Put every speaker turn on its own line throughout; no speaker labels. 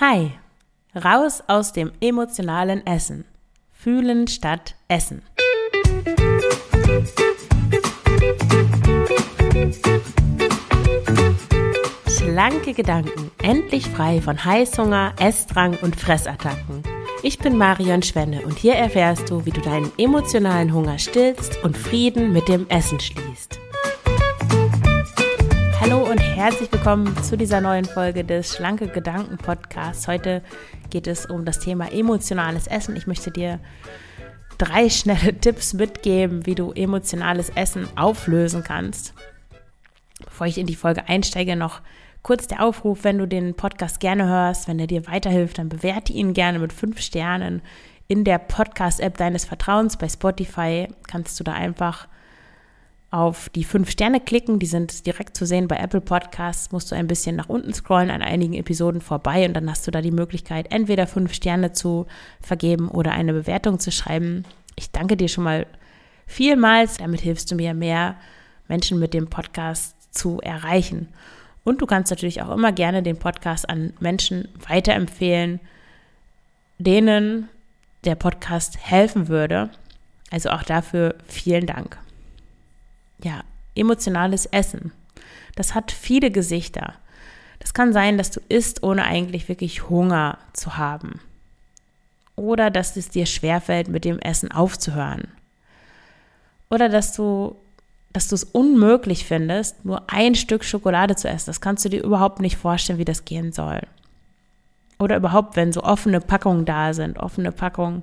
Hi, raus aus dem emotionalen Essen. Fühlen statt Essen. Schlanke Gedanken, endlich frei von Heißhunger, Essdrang und Fressattacken. Ich bin Marion Schwenne und hier erfährst du, wie du deinen emotionalen Hunger stillst und Frieden mit dem Essen schließt. Hallo und herzlich willkommen zu dieser neuen Folge des Schlanke Gedanken Podcasts. Heute geht es um das Thema emotionales Essen. Ich möchte dir drei schnelle Tipps mitgeben, wie du emotionales Essen auflösen kannst. Bevor ich in die Folge einsteige, noch kurz der Aufruf, wenn du den Podcast gerne hörst, wenn er dir weiterhilft, dann bewerte ihn gerne mit fünf Sternen in der Podcast-App deines Vertrauens. Bei Spotify kannst du da einfach auf die fünf Sterne klicken. Die sind direkt zu sehen bei Apple Podcasts. Musst du ein bisschen nach unten scrollen an einigen Episoden vorbei und dann hast du da die Möglichkeit, entweder fünf Sterne zu vergeben oder eine Bewertung zu schreiben. Ich danke dir schon mal vielmals. Damit hilfst du mir, mehr Menschen mit dem Podcast zu erreichen. Und du kannst natürlich auch immer gerne den Podcast an Menschen weiterempfehlen, denen der Podcast helfen würde. Also auch dafür vielen Dank ja, emotionales Essen. Das hat viele Gesichter. Das kann sein, dass du isst, ohne eigentlich wirklich Hunger zu haben. Oder dass es dir schwerfällt, mit dem Essen aufzuhören. Oder dass du dass du es unmöglich findest, nur ein Stück Schokolade zu essen. Das kannst du dir überhaupt nicht vorstellen, wie das gehen soll. Oder überhaupt, wenn so offene Packungen da sind, offene Packungen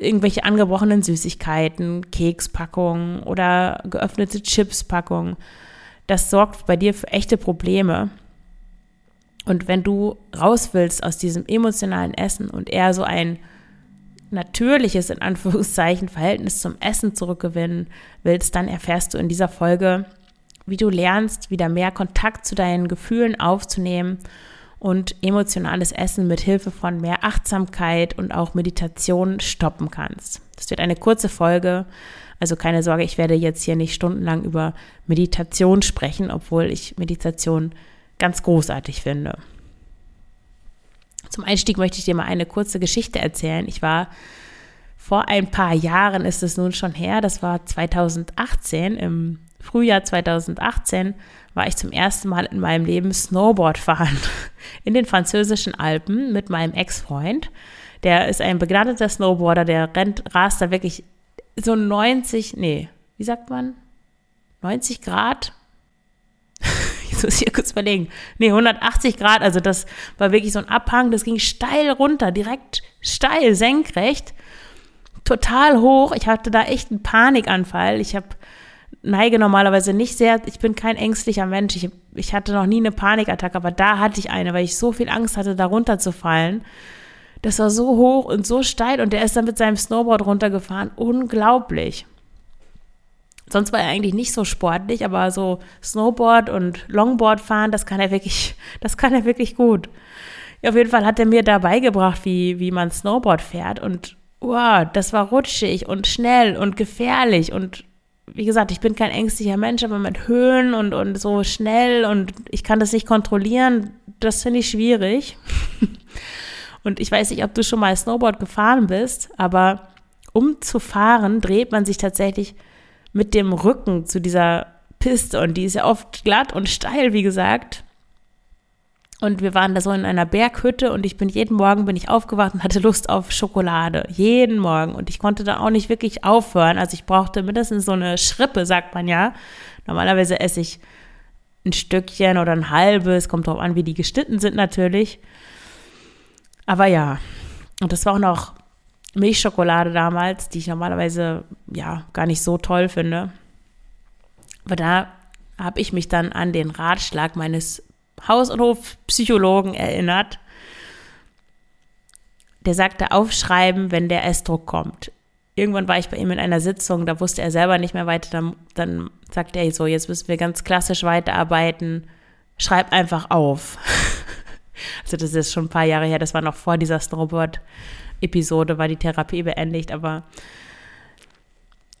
irgendwelche angebrochenen Süßigkeiten, Kekspackungen oder geöffnete Chipspackungen. Das sorgt bei dir für echte Probleme. Und wenn du raus willst aus diesem emotionalen Essen und eher so ein natürliches, in Anführungszeichen, Verhältnis zum Essen zurückgewinnen willst, dann erfährst du in dieser Folge, wie du lernst, wieder mehr Kontakt zu deinen Gefühlen aufzunehmen und emotionales Essen mit Hilfe von mehr Achtsamkeit und auch Meditation stoppen kannst. Das wird eine kurze Folge, also keine Sorge, ich werde jetzt hier nicht stundenlang über Meditation sprechen, obwohl ich Meditation ganz großartig finde. Zum Einstieg möchte ich dir mal eine kurze Geschichte erzählen. Ich war vor ein paar Jahren, ist es nun schon her, das war 2018, im Frühjahr 2018, war ich zum ersten Mal in meinem Leben Snowboard fahren in den französischen Alpen mit meinem Ex-Freund. Der ist ein begnadeter Snowboarder, der rennt, rast da wirklich so 90, nee, wie sagt man? 90 Grad? Jetzt muss ich hier kurz überlegen. Nee, 180 Grad, also das war wirklich so ein Abhang, das ging steil runter, direkt steil, senkrecht, total hoch. Ich hatte da echt einen Panikanfall. Ich habe neige normalerweise nicht sehr, ich bin kein ängstlicher Mensch. Ich, ich hatte noch nie eine Panikattacke, aber da hatte ich eine, weil ich so viel Angst hatte, da runterzufallen. Das war so hoch und so steil und der ist dann mit seinem Snowboard runtergefahren. Unglaublich. Sonst war er eigentlich nicht so sportlich, aber so Snowboard und Longboard fahren, das kann er wirklich, das kann er wirklich gut. Ja, auf jeden Fall hat er mir da beigebracht, wie, wie man Snowboard fährt und wow, das war rutschig und schnell und gefährlich und wie gesagt, ich bin kein ängstlicher Mensch, aber mit Höhen und, und so schnell und ich kann das nicht kontrollieren, das finde ich schwierig. und ich weiß nicht, ob du schon mal Snowboard gefahren bist, aber um zu fahren, dreht man sich tatsächlich mit dem Rücken zu dieser Piste und die ist ja oft glatt und steil, wie gesagt. Und wir waren da so in einer Berghütte und ich bin jeden Morgen bin ich aufgewacht und hatte Lust auf Schokolade. Jeden Morgen. Und ich konnte da auch nicht wirklich aufhören. Also ich brauchte mindestens so eine Schrippe, sagt man ja. Normalerweise esse ich ein Stückchen oder ein halbes. Kommt drauf an, wie die geschnitten sind natürlich. Aber ja. Und das war auch noch Milchschokolade damals, die ich normalerweise ja gar nicht so toll finde. Aber da habe ich mich dann an den Ratschlag meines Haus- und Hofpsychologen erinnert. Der sagte, aufschreiben, wenn der Essdruck kommt. Irgendwann war ich bei ihm in einer Sitzung, da wusste er selber nicht mehr weiter. Dann, dann sagte er so, jetzt müssen wir ganz klassisch weiterarbeiten. Schreib einfach auf. also das ist schon ein paar Jahre her, das war noch vor dieser Snowboard-Episode, war die Therapie beendigt, aber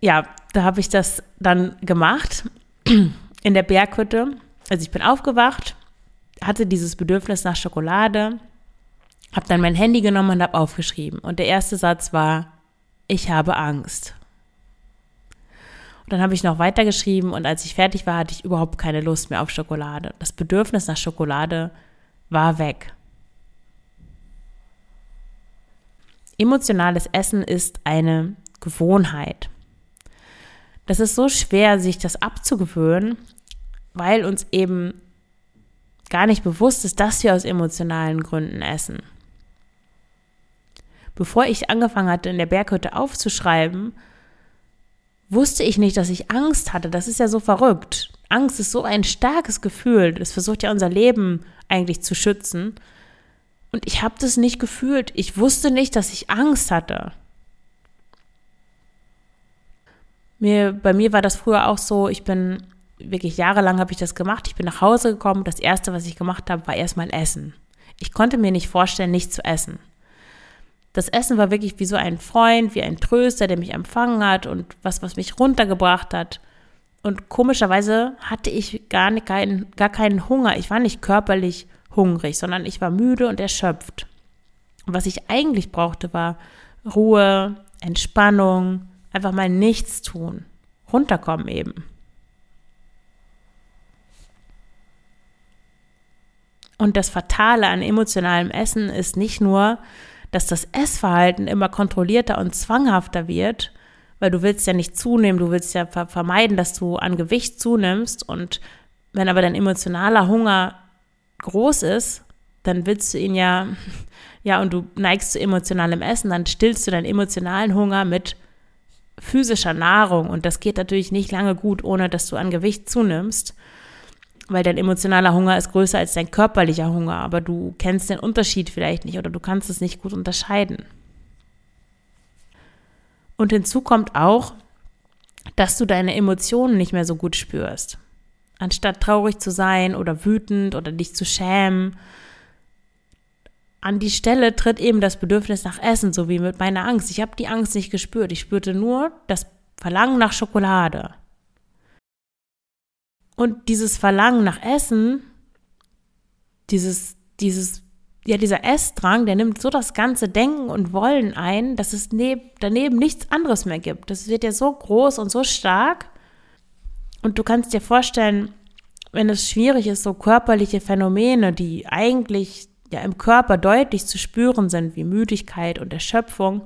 ja, da habe ich das dann gemacht in der Berghütte. Also ich bin aufgewacht hatte dieses Bedürfnis nach Schokolade Habe dann mein Handy genommen und habe aufgeschrieben. Und der erste Satz war, ich habe Angst. Und dann habe ich noch weitergeschrieben und als ich fertig war, hatte ich überhaupt keine Lust mehr auf Schokolade. Das Bedürfnis nach Schokolade war weg. Emotionales Essen ist eine Gewohnheit. Das ist so schwer, sich das abzugewöhnen, weil uns eben gar nicht bewusst ist, dass wir aus emotionalen Gründen essen. Bevor ich angefangen hatte, in der Berghütte aufzuschreiben, wusste ich nicht, dass ich Angst hatte. Das ist ja so verrückt. Angst ist so ein starkes Gefühl. Das versucht ja unser Leben eigentlich zu schützen. Und ich habe das nicht gefühlt. Ich wusste nicht, dass ich Angst hatte. Mir, bei mir war das früher auch so, ich bin wirklich jahrelang habe ich das gemacht. Ich bin nach Hause gekommen. Das erste, was ich gemacht habe, war erstmal Essen. Ich konnte mir nicht vorstellen, nicht zu essen. Das Essen war wirklich wie so ein Freund, wie ein Tröster, der mich empfangen hat und was, was mich runtergebracht hat. Und komischerweise hatte ich gar, nicht, keinen, gar keinen Hunger. Ich war nicht körperlich hungrig, sondern ich war müde und erschöpft. Und was ich eigentlich brauchte, war Ruhe, Entspannung, einfach mal nichts tun, runterkommen eben. Und das Fatale an emotionalem Essen ist nicht nur, dass das Essverhalten immer kontrollierter und zwanghafter wird, weil du willst ja nicht zunehmen, du willst ja vermeiden, dass du an Gewicht zunimmst. Und wenn aber dein emotionaler Hunger groß ist, dann willst du ihn ja, ja, und du neigst zu emotionalem Essen, dann stillst du deinen emotionalen Hunger mit physischer Nahrung. Und das geht natürlich nicht lange gut, ohne dass du an Gewicht zunimmst weil dein emotionaler Hunger ist größer als dein körperlicher Hunger, aber du kennst den Unterschied vielleicht nicht oder du kannst es nicht gut unterscheiden. Und hinzu kommt auch, dass du deine Emotionen nicht mehr so gut spürst. Anstatt traurig zu sein oder wütend oder dich zu schämen, an die Stelle tritt eben das Bedürfnis nach Essen, so wie mit meiner Angst. Ich habe die Angst nicht gespürt. Ich spürte nur das Verlangen nach Schokolade. Und dieses Verlangen nach Essen, dieses, dieses, ja, dieser Essdrang, der nimmt so das ganze Denken und Wollen ein, dass es neb, daneben nichts anderes mehr gibt. Das wird ja so groß und so stark. Und du kannst dir vorstellen, wenn es schwierig ist, so körperliche Phänomene, die eigentlich ja im Körper deutlich zu spüren sind, wie Müdigkeit und Erschöpfung,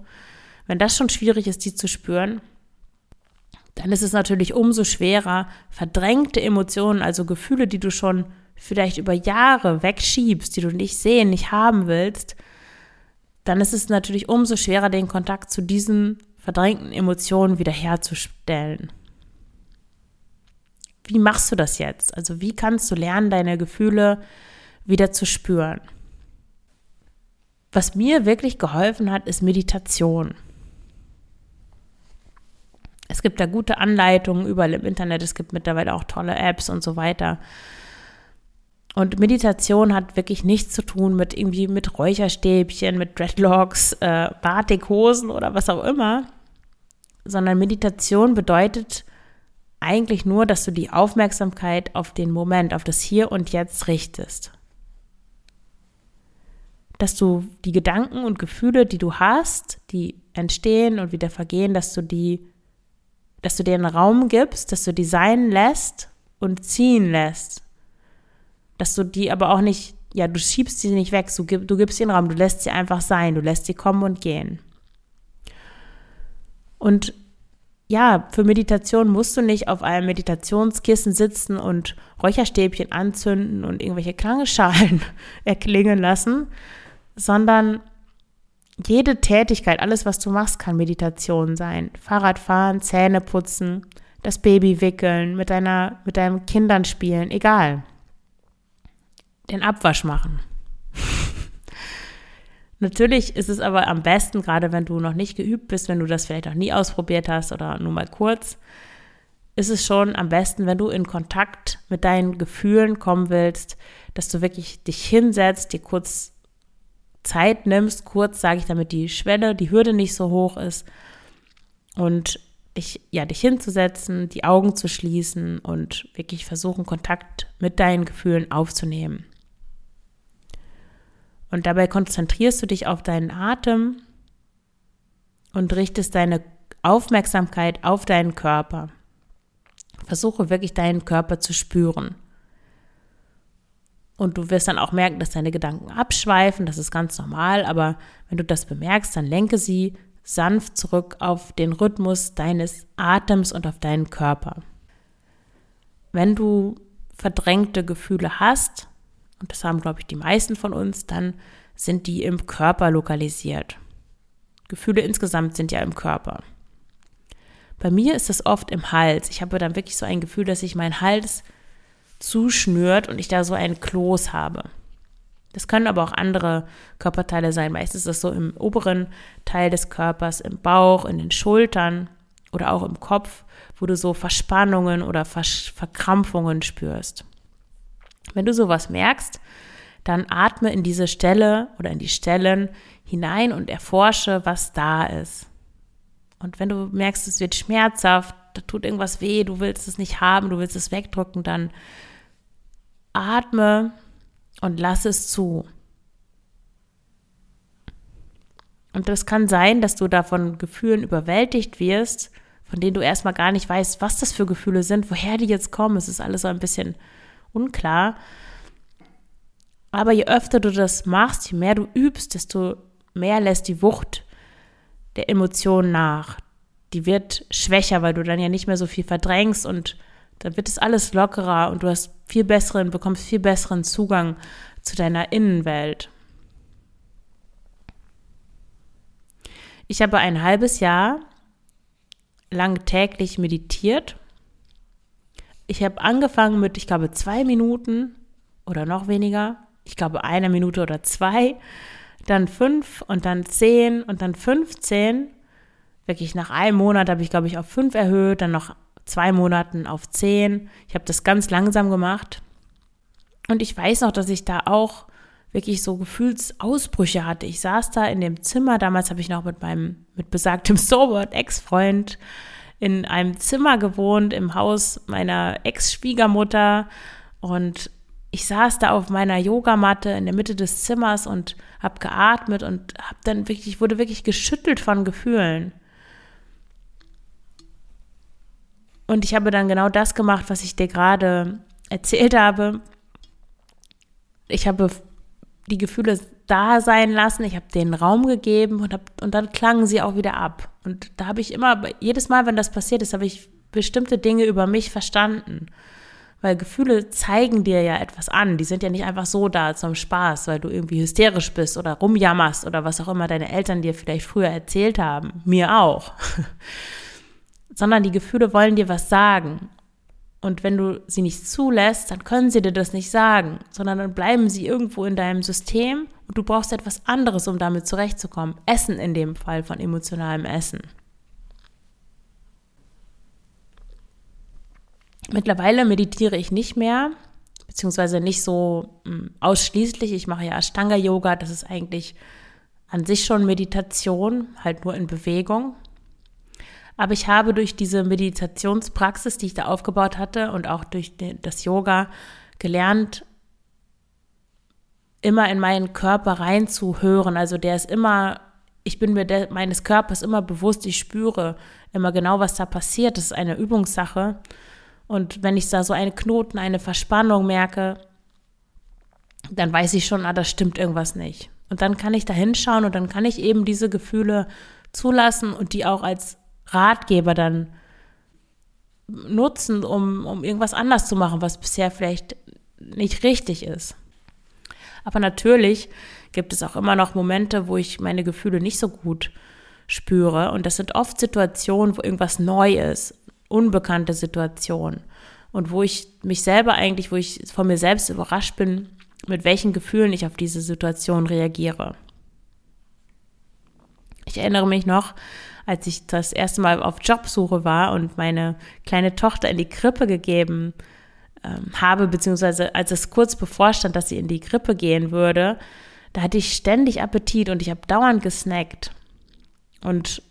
wenn das schon schwierig ist, die zu spüren, dann ist es natürlich umso schwerer, verdrängte Emotionen, also Gefühle, die du schon vielleicht über Jahre wegschiebst, die du nicht sehen, nicht haben willst, dann ist es natürlich umso schwerer, den Kontakt zu diesen verdrängten Emotionen wiederherzustellen. Wie machst du das jetzt? Also wie kannst du lernen, deine Gefühle wieder zu spüren? Was mir wirklich geholfen hat, ist Meditation. Es gibt da gute Anleitungen überall im Internet. Es gibt mittlerweile auch tolle Apps und so weiter. Und Meditation hat wirklich nichts zu tun mit irgendwie mit Räucherstäbchen, mit Dreadlocks, äh, Batikhosen oder was auch immer, sondern Meditation bedeutet eigentlich nur, dass du die Aufmerksamkeit auf den Moment, auf das Hier und Jetzt richtest. Dass du die Gedanken und Gefühle, die du hast, die entstehen und wieder vergehen, dass du die dass du dir einen Raum gibst, dass du die sein lässt und ziehen lässt. Dass du die aber auch nicht, ja, du schiebst sie nicht weg, du, du gibst ihnen Raum, du lässt sie einfach sein, du lässt sie kommen und gehen. Und ja, für Meditation musst du nicht auf einem Meditationskissen sitzen und Räucherstäbchen anzünden und irgendwelche Klangschalen erklingen lassen, sondern jede Tätigkeit, alles, was du machst, kann Meditation sein. Fahrradfahren, Zähne putzen, das Baby wickeln, mit, deiner, mit deinen Kindern spielen, egal. Den Abwasch machen. Natürlich ist es aber am besten, gerade wenn du noch nicht geübt bist, wenn du das vielleicht noch nie ausprobiert hast oder nur mal kurz, ist es schon am besten, wenn du in Kontakt mit deinen Gefühlen kommen willst, dass du wirklich dich hinsetzt, dir kurz Zeit nimmst, kurz sage ich, damit die Schwelle, die Hürde nicht so hoch ist und dich, ja, dich hinzusetzen, die Augen zu schließen und wirklich versuchen, Kontakt mit deinen Gefühlen aufzunehmen. Und dabei konzentrierst du dich auf deinen Atem und richtest deine Aufmerksamkeit auf deinen Körper. Versuche wirklich deinen Körper zu spüren. Und du wirst dann auch merken, dass deine Gedanken abschweifen, das ist ganz normal, aber wenn du das bemerkst, dann lenke sie sanft zurück auf den Rhythmus deines Atems und auf deinen Körper. Wenn du verdrängte Gefühle hast, und das haben, glaube ich, die meisten von uns, dann sind die im Körper lokalisiert. Gefühle insgesamt sind ja im Körper. Bei mir ist das oft im Hals. Ich habe dann wirklich so ein Gefühl, dass sich mein Hals zuschnürt und ich da so einen Kloß habe. Das können aber auch andere Körperteile sein. Meistens ist das so im oberen Teil des Körpers, im Bauch, in den Schultern oder auch im Kopf, wo du so Verspannungen oder Verkrampfungen spürst. Wenn du sowas merkst, dann atme in diese Stelle oder in die Stellen hinein und erforsche, was da ist. Und wenn du merkst, es wird schmerzhaft, da tut irgendwas weh, du willst es nicht haben, du willst es wegdrücken, dann atme und lass es zu. Und das kann sein, dass du davon Gefühlen überwältigt wirst, von denen du erstmal gar nicht weißt, was das für Gefühle sind, woher die jetzt kommen. Es ist alles so ein bisschen unklar. Aber je öfter du das machst, je mehr du übst, desto mehr lässt die Wucht der Emotionen nach. Die wird schwächer, weil du dann ja nicht mehr so viel verdrängst und dann wird es alles lockerer und du hast viel besseren, bekommst viel besseren Zugang zu deiner Innenwelt. Ich habe ein halbes Jahr lang täglich meditiert. Ich habe angefangen mit, ich glaube, zwei Minuten oder noch weniger. Ich glaube, eine Minute oder zwei. Dann fünf und dann zehn und dann 15. Wirklich nach einem Monat habe ich, glaube ich, auf fünf erhöht, dann noch zwei Monaten auf zehn. Ich habe das ganz langsam gemacht. Und ich weiß noch, dass ich da auch wirklich so Gefühlsausbrüche hatte. Ich saß da in dem Zimmer, damals habe ich noch mit meinem, mit besagtem Sober Ex-Freund in einem Zimmer gewohnt, im Haus meiner Ex-Schwiegermutter. Und ich saß da auf meiner Yogamatte in der Mitte des Zimmers und habe geatmet und habe dann wirklich, wurde wirklich geschüttelt von Gefühlen. Und ich habe dann genau das gemacht, was ich dir gerade erzählt habe. Ich habe die Gefühle da sein lassen, ich habe denen Raum gegeben und, hab, und dann klangen sie auch wieder ab. Und da habe ich immer, jedes Mal, wenn das passiert ist, habe ich bestimmte Dinge über mich verstanden. Weil Gefühle zeigen dir ja etwas an. Die sind ja nicht einfach so da zum Spaß, weil du irgendwie hysterisch bist oder rumjammerst oder was auch immer deine Eltern dir vielleicht früher erzählt haben. Mir auch. sondern die Gefühle wollen dir was sagen. Und wenn du sie nicht zulässt, dann können sie dir das nicht sagen, sondern dann bleiben sie irgendwo in deinem System und du brauchst etwas anderes, um damit zurechtzukommen. Essen in dem Fall von emotionalem Essen. Mittlerweile meditiere ich nicht mehr, beziehungsweise nicht so hm, ausschließlich. Ich mache ja Ashtanga-Yoga, das ist eigentlich an sich schon Meditation, halt nur in Bewegung. Aber ich habe durch diese Meditationspraxis, die ich da aufgebaut hatte und auch durch das Yoga gelernt, immer in meinen Körper reinzuhören. Also der ist immer, ich bin mir der, meines Körpers immer bewusst, ich spüre immer genau, was da passiert. Das ist eine Übungssache. Und wenn ich da so einen Knoten, eine Verspannung merke, dann weiß ich schon, ah, das stimmt irgendwas nicht. Und dann kann ich da hinschauen und dann kann ich eben diese Gefühle zulassen und die auch als Ratgeber dann nutzen, um, um irgendwas anders zu machen, was bisher vielleicht nicht richtig ist. Aber natürlich gibt es auch immer noch Momente, wo ich meine Gefühle nicht so gut spüre. Und das sind oft Situationen, wo irgendwas neu ist, unbekannte Situationen. Und wo ich mich selber eigentlich, wo ich von mir selbst überrascht bin, mit welchen Gefühlen ich auf diese Situation reagiere. Ich erinnere mich noch, als ich das erste Mal auf Jobsuche war und meine kleine Tochter in die Krippe gegeben ähm, habe, beziehungsweise als es kurz bevorstand, dass sie in die Krippe gehen würde, da hatte ich ständig Appetit und ich habe dauernd gesnackt. Und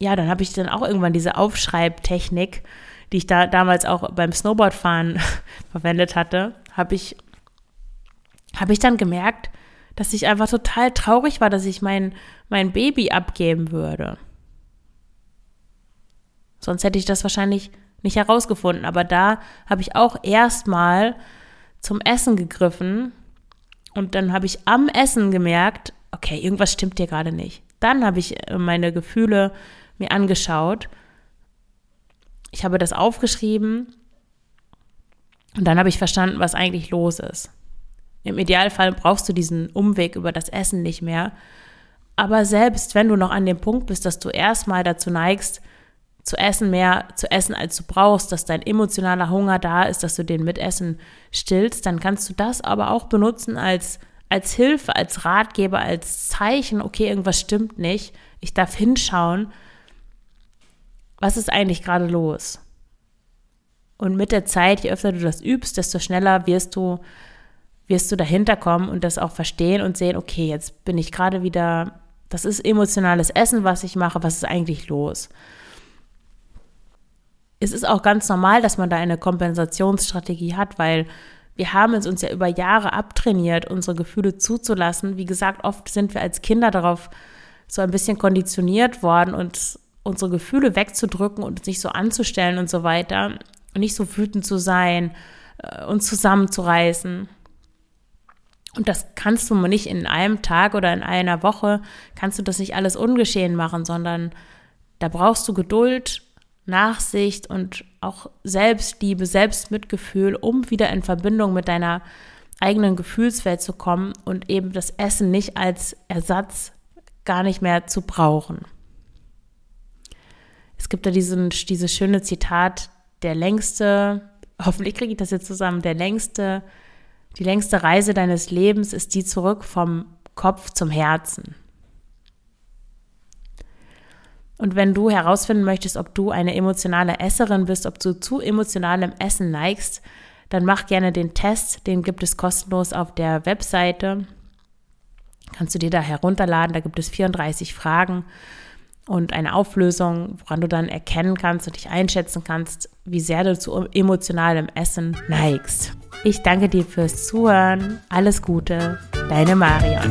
ja, dann habe ich dann auch irgendwann diese Aufschreibtechnik, die ich da damals auch beim Snowboardfahren verwendet hatte, habe ich, habe ich dann gemerkt, dass ich einfach total traurig war, dass ich mein, mein Baby abgeben würde. Sonst hätte ich das wahrscheinlich nicht herausgefunden. Aber da habe ich auch erstmal zum Essen gegriffen und dann habe ich am Essen gemerkt, okay, irgendwas stimmt hier gerade nicht. Dann habe ich äh, meine Gefühle mir angeschaut. Ich habe das aufgeschrieben und dann habe ich verstanden, was eigentlich los ist. Im Idealfall brauchst du diesen Umweg über das Essen nicht mehr. Aber selbst wenn du noch an dem Punkt bist, dass du erstmal dazu neigst, zu essen, mehr zu essen, als du brauchst, dass dein emotionaler Hunger da ist, dass du den Mitessen stillst, dann kannst du das aber auch benutzen als, als Hilfe, als Ratgeber, als Zeichen, okay, irgendwas stimmt nicht, ich darf hinschauen, was ist eigentlich gerade los? Und mit der Zeit, je öfter du das übst, desto schneller wirst du, wirst du dahinter kommen und das auch verstehen und sehen, okay, jetzt bin ich gerade wieder, das ist emotionales Essen, was ich mache, was ist eigentlich los? Es ist auch ganz normal, dass man da eine Kompensationsstrategie hat, weil wir haben es uns ja über Jahre abtrainiert, unsere Gefühle zuzulassen. Wie gesagt, oft sind wir als Kinder darauf so ein bisschen konditioniert worden und unsere Gefühle wegzudrücken und uns nicht so anzustellen und so weiter und nicht so wütend zu sein, äh, uns zusammenzureißen. Und das kannst du nicht in einem Tag oder in einer Woche, kannst du das nicht alles ungeschehen machen, sondern da brauchst du Geduld, Nachsicht und auch Selbstliebe, Selbstmitgefühl, um wieder in Verbindung mit deiner eigenen Gefühlswelt zu kommen und eben das Essen nicht als Ersatz gar nicht mehr zu brauchen. Es gibt da diesen, dieses schöne Zitat, der längste, hoffentlich kriege ich das jetzt zusammen, der längste, die längste Reise deines Lebens ist die zurück vom Kopf zum Herzen. Und wenn du herausfinden möchtest, ob du eine emotionale Esserin bist, ob du zu emotionalem Essen neigst, dann mach gerne den Test. Den gibt es kostenlos auf der Webseite. Kannst du dir da herunterladen. Da gibt es 34 Fragen und eine Auflösung, woran du dann erkennen kannst und dich einschätzen kannst, wie sehr du zu emotionalem Essen neigst. Ich danke dir fürs Zuhören. Alles Gute, deine Marion.